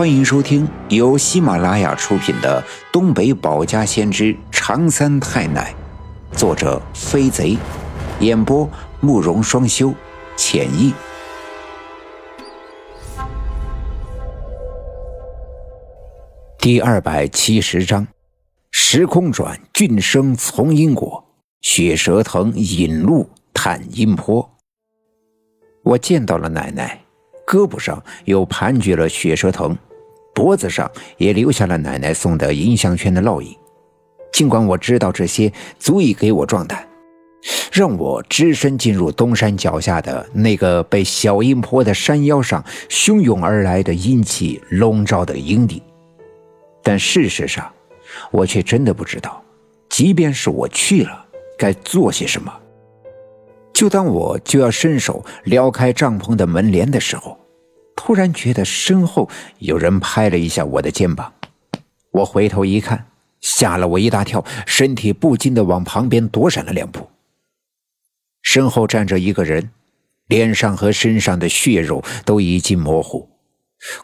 欢迎收听由喜马拉雅出品的《东北保家先知长三太奶》，作者飞贼，演播慕容双修，浅意。第二百七十章：时空转，俊生从因果；血蛇藤引路探阴坡。我见到了奶奶，胳膊上又盘踞了血蛇藤。脖子上也留下了奶奶送的银项圈的烙印。尽管我知道这些足以给我壮胆，让我只身进入东山脚下的那个被小阴坡的山腰上汹涌而来的阴气笼罩的营地，但事实上，我却真的不知道，即便是我去了，该做些什么。就当我就要伸手撩开帐篷的门帘的时候。突然觉得身后有人拍了一下我的肩膀，我回头一看，吓了我一大跳，身体不禁的往旁边躲闪了两步。身后站着一个人，脸上和身上的血肉都已经模糊，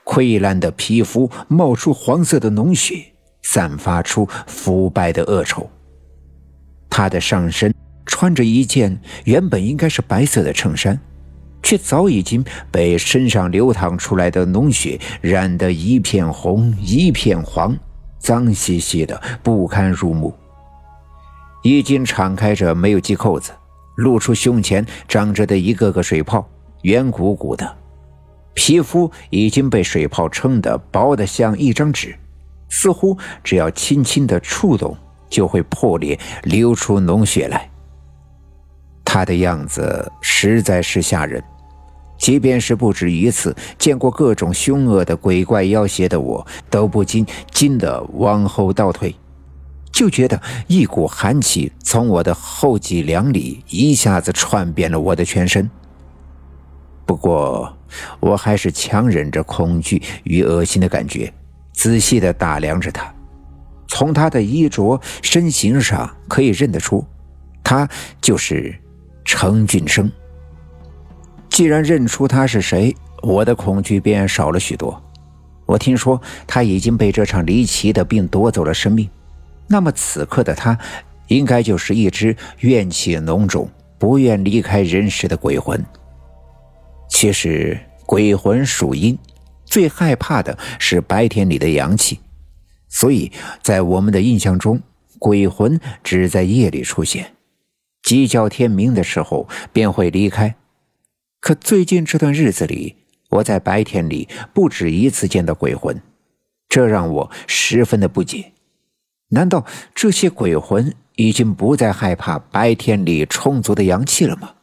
溃烂的皮肤冒出黄色的脓血，散发出腐败的恶臭。他的上身穿着一件原本应该是白色的衬衫。却早已经被身上流淌出来的脓血染得一片红一片黄，脏兮兮的不堪入目。衣襟敞开着，没有系扣子，露出胸前长着的一个个水泡，圆鼓鼓的。皮肤已经被水泡撑得薄得像一张纸，似乎只要轻轻的触动就会破裂，流出脓血来。他的样子实在是吓人。即便是不止一次见过各种凶恶的鬼怪妖邪的我，都不禁惊得往后倒退，就觉得一股寒气从我的后脊梁里一下子窜遍了我的全身。不过，我还是强忍着恐惧与恶心的感觉，仔细地打量着他。从他的衣着、身形上可以认得出，他就是程俊生。既然认出他是谁，我的恐惧便少了许多。我听说他已经被这场离奇的病夺走了生命，那么此刻的他，应该就是一只怨气浓重、不愿离开人世的鬼魂。其实，鬼魂属阴，最害怕的是白天里的阳气，所以在我们的印象中，鬼魂只在夜里出现，鸡叫天明的时候便会离开。可最近这段日子里，我在白天里不止一次见到鬼魂，这让我十分的不解。难道这些鬼魂已经不再害怕白天里充足的阳气了吗？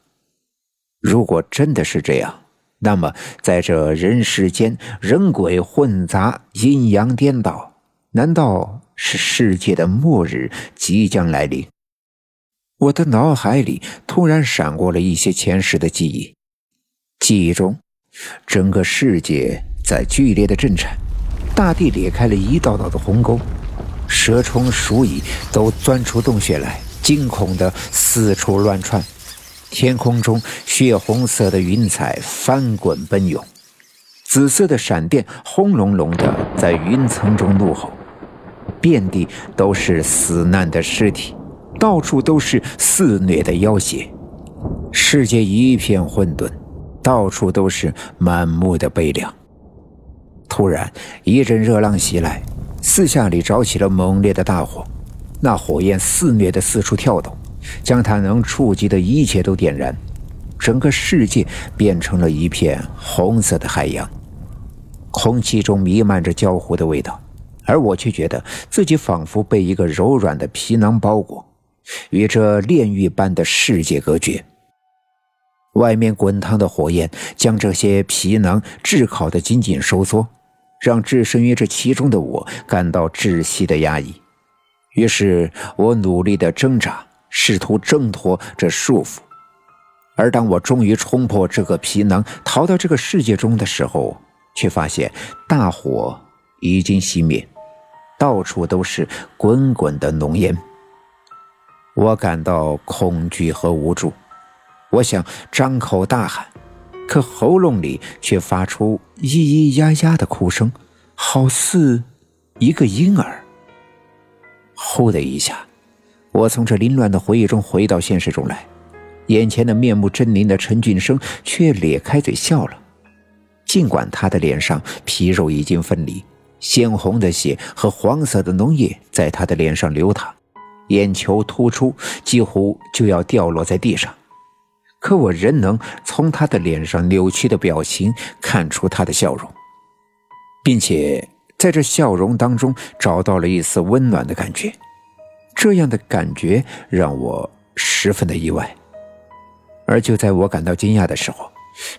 如果真的是这样，那么在这人世间人鬼混杂、阴阳颠倒，难道是世界的末日即将来临？我的脑海里突然闪过了一些前世的记忆。记忆中，整个世界在剧烈的震颤，大地裂开了一道道的鸿沟，蛇虫鼠蚁都钻出洞穴来，惊恐的四处乱窜。天空中血红色的云彩翻滚奔涌，紫色的闪电轰隆隆的在云层中怒吼，遍地都是死难的尸体，到处都是肆虐的妖邪，世界一片混沌。到处都是满目的悲凉。突然，一阵热浪袭来，四下里着起了猛烈的大火，那火焰肆虐的四处跳动，将他能触及的一切都点燃，整个世界变成了一片红色的海洋。空气中弥漫着焦糊的味道，而我却觉得自己仿佛被一个柔软的皮囊包裹，与这炼狱般的世界隔绝。外面滚烫的火焰将这些皮囊炙烤的紧紧收缩，让置身于这其中的我感到窒息的压抑。于是我努力的挣扎，试图挣脱这束缚。而当我终于冲破这个皮囊，逃到这个世界中的时候，却发现大火已经熄灭，到处都是滚滚的浓烟。我感到恐惧和无助。我想张口大喊，可喉咙里却发出咿咿呀呀的哭声，好似一个婴儿。呼的一下，我从这凌乱的回忆中回到现实中来，眼前的面目狰狞的陈俊生却咧开嘴笑了。尽管他的脸上皮肉已经分离，鲜红的血和黄色的脓液在他的脸上流淌，眼球突出，几乎就要掉落在地上，可我仍能从他的脸上扭曲的表情看出他的笑容，并且在这笑容当中找到了一丝温暖的感觉。这样的感觉让我十分的意外，而就在我感到惊讶的时候。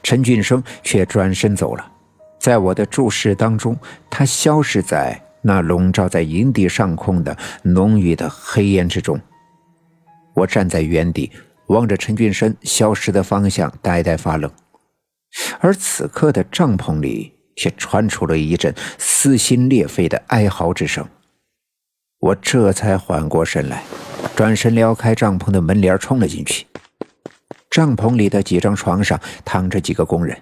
陈俊生却转身走了，在我的注视当中，他消失在那笼罩在营地上空的浓郁的黑烟之中。我站在原地，望着陈俊生消失的方向，呆呆发愣。而此刻的帐篷里却传出了一阵撕心裂肺的哀嚎之声。我这才缓过神来，转身撩开帐篷的门帘，冲了进去。帐篷里的几张床上躺着几个工人，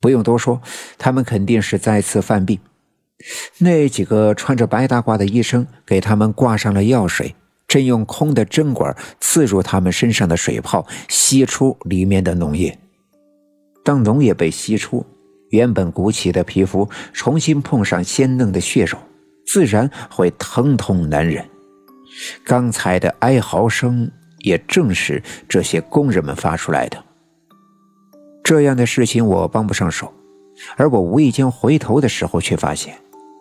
不用多说，他们肯定是再次犯病。那几个穿着白大褂的医生给他们挂上了药水，正用空的针管刺入他们身上的水泡，吸出里面的脓液。当脓液被吸出，原本鼓起的皮肤重新碰上鲜嫩的血肉，自然会疼痛难忍。刚才的哀嚎声。也正是这些工人们发出来的。这样的事情我帮不上手，而我无意间回头的时候，却发现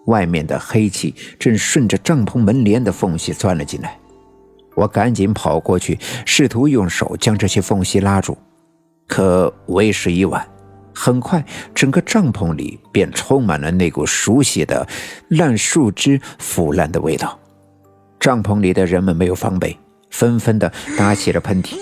外面的黑气正顺着帐篷门帘的缝隙钻了进来。我赶紧跑过去，试图用手将这些缝隙拉住，可为时已晚。很快，整个帐篷里便充满了那股熟悉的烂树枝腐烂的味道。帐篷里的人们没有防备。纷纷的打起了喷嚏。